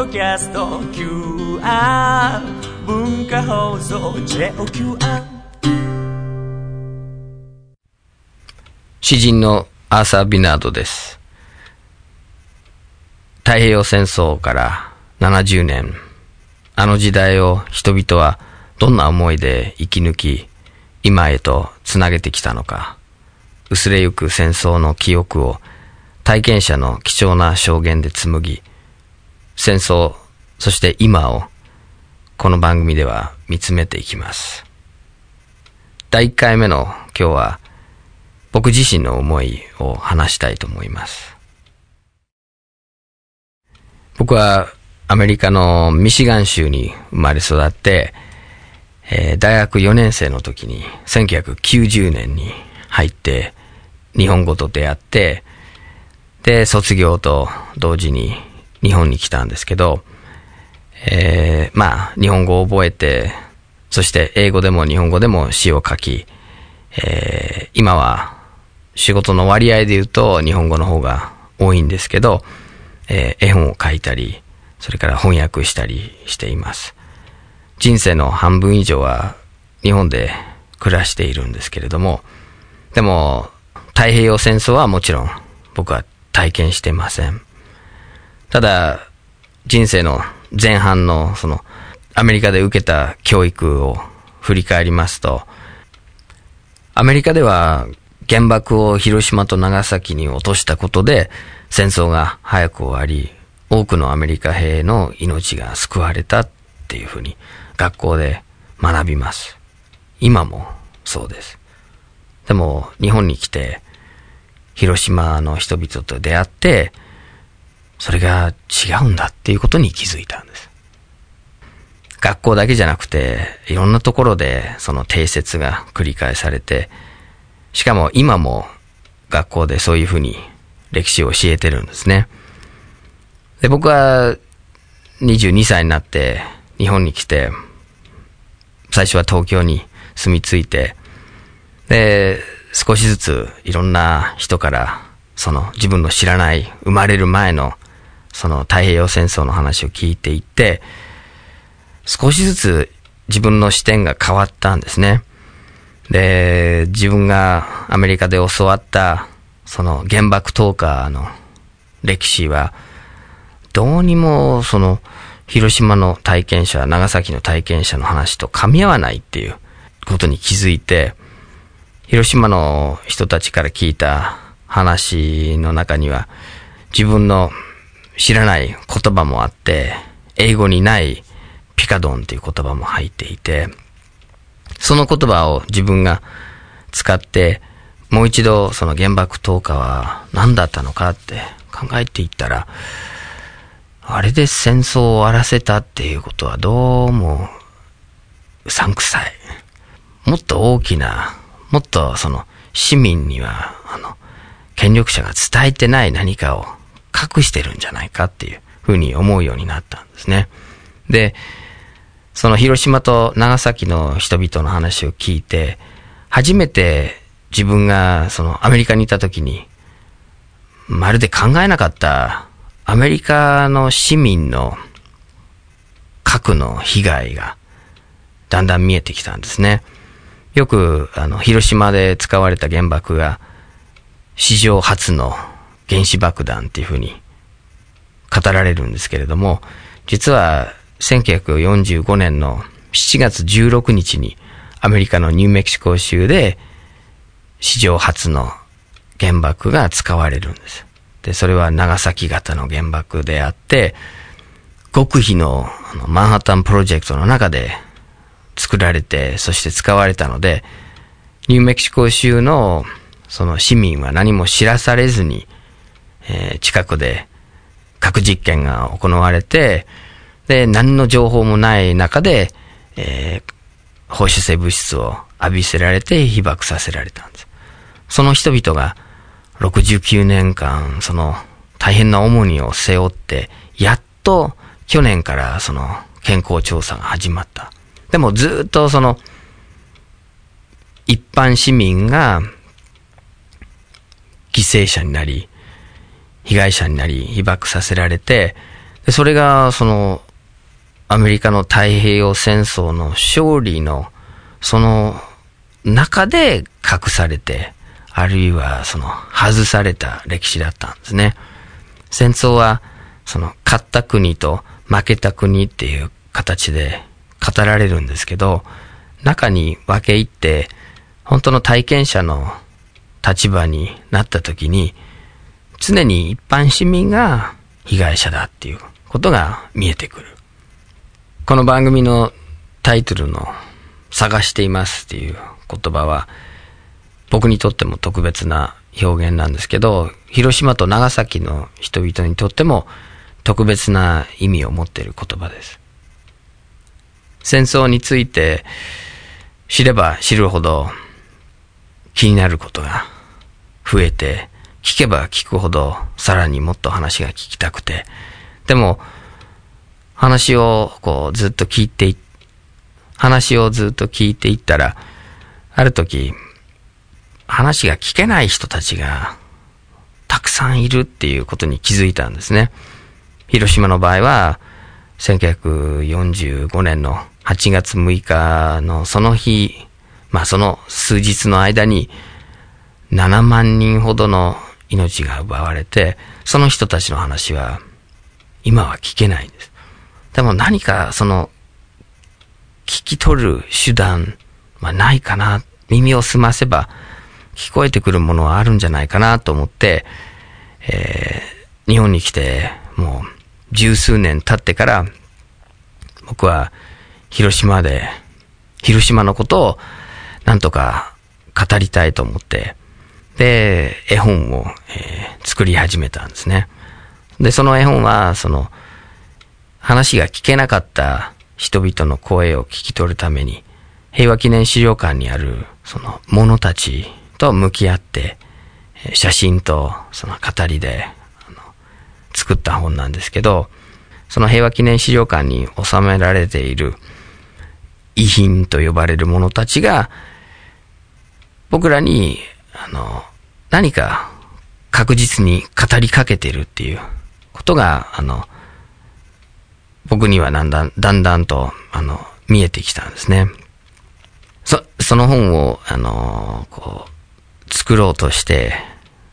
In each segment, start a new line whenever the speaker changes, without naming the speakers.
ドキャスト QR 文化放送 JOQR
詩人のアー。サー・ビナードです。太平洋戦争から70年、あの時代を人々はどんな思いで生き抜き、今へとつなげてきたのか、薄れゆく戦争の記憶を体験者の貴重な証言で紡ぎ、戦争、そして今をこの番組では見つめていきます。第1回目の今日は僕自身の思いを話したいと思います。僕はアメリカのミシガン州に生まれ育って、えー大学4年生の時に1990年に入って日本語と出会って、で、卒業と同時に日本に来たんですけど、えーまあ、日本語を覚えて、そして英語でも日本語でも詩を書き、えー今は仕事の割合で言うと日本語の方が多いんですけど、えー絵本を書いたり、それから翻訳したりしています。人生の半分以上は日本で暮らしているんですけれども、でも太平洋戦争はもちろん僕は体験してません。ただ、人生の前半のそのアメリカで受けた教育を振り返りますと、アメリカでは原爆を広島と長崎に落としたことで戦争が早く終わり、多くのアメリカ兵の命が救われたっていうふうに学校で学びます。今もそうです。でも日本に来て広島の人々と出会って、それが違うんだっていうことに気づいたんです。学校だけじゃなくて、いろんなところでその定説が繰り返されて、しかも今も学校でそういうふうに歴史を教えてるんですね。で、僕は22歳になって日本に来て、最初は東京に住み着いて、で、少しずついろんな人から、その自分の知らない生まれる前のその太平洋戦争の話を聞いていて、少しずつ自分の視点が変わったんですね。で、自分がアメリカで教わった、その原爆投下の歴史は、どうにもその広島の体験者、長崎の体験者の話と噛み合わないっていうことに気づいて、広島の人たちから聞いた話の中には、自分の知らない言葉もあって、英語にないピカドンっていう言葉も入っていて、その言葉を自分が使って、もう一度その原爆投下は何だったのかって考えていったら、あれで戦争を終わらせたっていうことはどうもうさんくさい。もっと大きな、もっとその市民には、あの、権力者が伝えてない何かを隠してるんじゃないかっていうふうに思うようになったんですね。で、その広島と長崎の人々の話を聞いて、初めて自分がそのアメリカにいた時に、まるで考えなかったアメリカの市民の核の被害がだんだん見えてきたんですね。よく、あの、広島で使われた原爆が史上初の原子爆弾っていうふうに語られるんですけれども、実は1945年の7月16日にアメリカのニューメキシコ州で史上初の原爆が使われるんです。で、それは長崎型の原爆であって、極秘のあのマンハッタンプロジェクトの中で作られて、そして使われたので、ニューメキシコ州のその市民は何も知らされずに、えー近くで核実験が行われて、で、何の情報もない中で、えー放射性物質を浴びせられて被爆させられたんです。その人々が69年間、その大変な重荷を背負って、やっと去年からその健康調査が始まった。でもずっとその一般市民が犠牲者になり、被害者になり、被爆させられて、でそれが、その、アメリカの太平洋戦争の勝利の、その中で隠されて、あるいはその外された歴史だったんですね。戦争は、その勝った国と負けた国っていう形で語られるんですけど、中に分け入って、本当の体験者の立場になった時に、常に一般市民が被害者だっていうことが見えてくる。この番組のタイトルの探していますっていう言葉は、僕にとっても特別な表現なんですけど、広島と長崎の人々にとっても特別な意味を持っている言葉です。戦争について知れば知るほど気になることが増えて、聞けば聞くほどさらにもっと話が聞きたくて、でも話をこうずっと聞いてい、話をずっと聞いていったら、ある時、話が聞けない人たちがたくさんいるっていうことに気づいたんですね。広島の場合は、1945年の8月6日のその日、まあその数日の間に7万人ほどの命が奪われて、その人たちの話は今は聞けないんです。でも何かその聞き取る手段はないかな、耳を澄ませば聞こえてくるものはあるんじゃないかなと思って、えー、日本に来てもう十数年経ってから、僕は広島で、広島のことをなんとか語りたいと思って、で、絵本を、えー、作り始めたんですね。で、その絵本は、その、話が聞けなかった人々の声を聞き取るために、平和記念資料館にある、その、者たちと向き合って、写真とその語りで、あの、作った本なんですけど、その平和記念資料館に収められている遺品と呼ばれる者たちが、僕らに、あの、何か確実に語りかけてるっていうことが、あの、僕にはだんだん、だんだんと、あの、見えてきたんですね。そ、その本を、あの、こう、作ろうとして、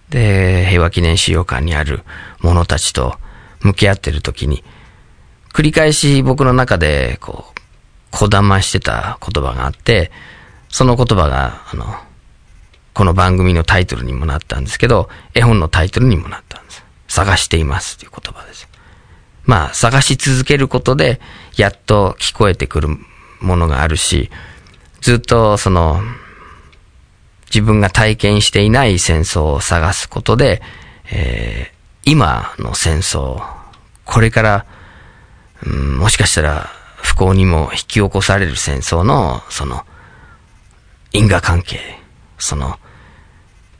で、平和記念資料館にある者たちと向き合ってる時に、繰り返し僕の中で、こう、こだましてた言葉があって、その言葉が、あの、この番組のタイトルにもなったんですけど、絵本のタイトルにもなったんです。探していますという言葉です。まあ、探し続けることで、やっと聞こえてくるものがあるし、ずっとその、自分が体験していない戦争を探すことで、えー、今の戦争、これから、うん、もしかしたら不幸にも引き起こされる戦争の、その、因果関係、その、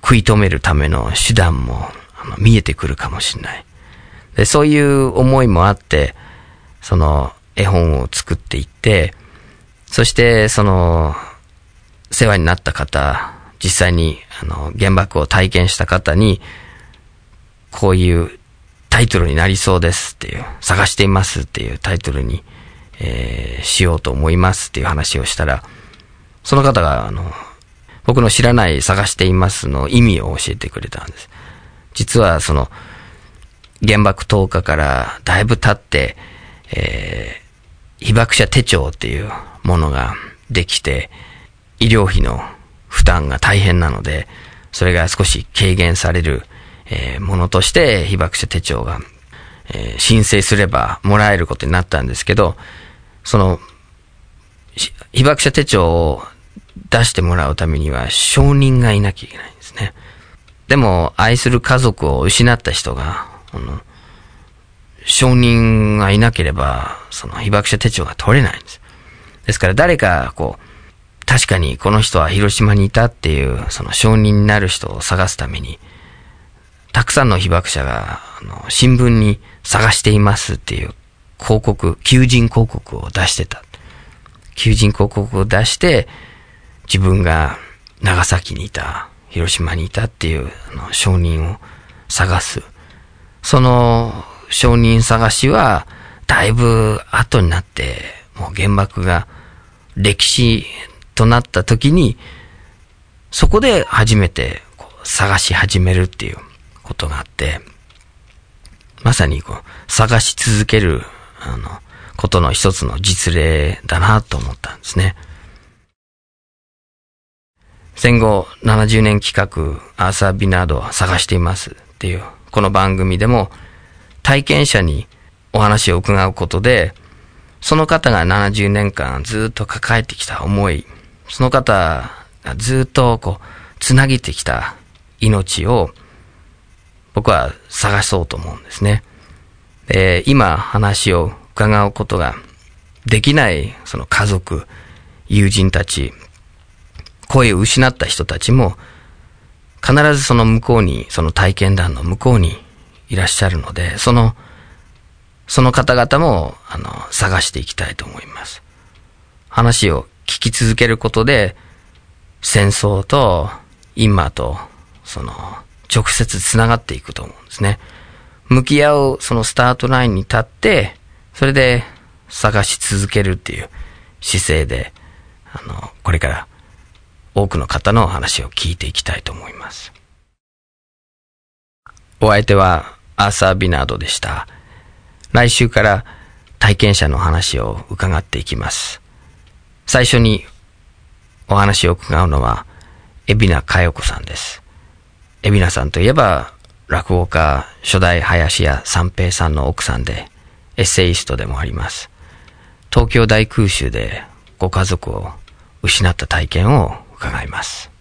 食い止めるための手段も見えてくるかもしれない。で、そういう思いもあって、その絵本を作っていって、そしてその世話になった方、実際に、あの、原爆を体験した方に、こういうタイトルになりそうですっていう、探していますっていうタイトルに、えー、しようと思いますっていう話をしたら、その方が、あの、僕の知らない探していますの意味を教えてくれたんです。実は、その、原爆投下からだいぶ経って、えー、被爆者手帳っていうものができて、医療費の負担が大変なので、それが少し軽減される、えー、ものとして被爆者手帳が、えー、申請すればもらえることになったんですけど、その、被爆者手帳を出してもらうためには承認がいなきゃいけないんですね。でも、愛する家族を失った人が、あの、承認がいなければ、その被爆者手帳が取れないんです。ですから誰か、こう、確かにこの人は広島にいたっていう、その証人になる人を探すために、たくさんの被爆者が、あの、新聞に探していますっていう広告、求人広告を出してた。求人広告を出して、自分が長崎にいた、広島にいたっていう、あの、証人を探す。その証人探しは、だいぶ後になって、もう原爆が歴史となった時に、そこで初めてこう探し始めるっていうことがあって、まさにこう、探し続ける、あの、ことの一つの実例だなと思ったんですね。戦後70年企画、アーサー・ビナードを探していますっていう、この番組でも、体験者にお話を伺うことで、その方が70年間ずっと抱えてきた思い、その方がずっとこう、つなげてきた命を、僕は探そうと思うんですね。で、今話を伺うことができない、その家族、友人たち、声を失った人たちも、必ずその向こうに、その体験談の向こうにいらっしゃるので、その、その方々も、あの、探していきたいと思います。話を聞き続けることで、戦争と今と、その、直接繋がっていくと思うんですね。向き合う、そのスタートラインに立って、それで探し続けるっていう姿勢で、あの、これから多くの方のお話を聞いていきたいと思います。お相手はアーサー・ビナードでした。来週から体験者の話を伺っていきます。最初にお話を伺うのは、海老名佳代子さんです。海老名さんといえば、落語家、初代林家三平さんの奥さんで、エッセイストでもあります。東京大空襲でご家族を失った体験を伺います。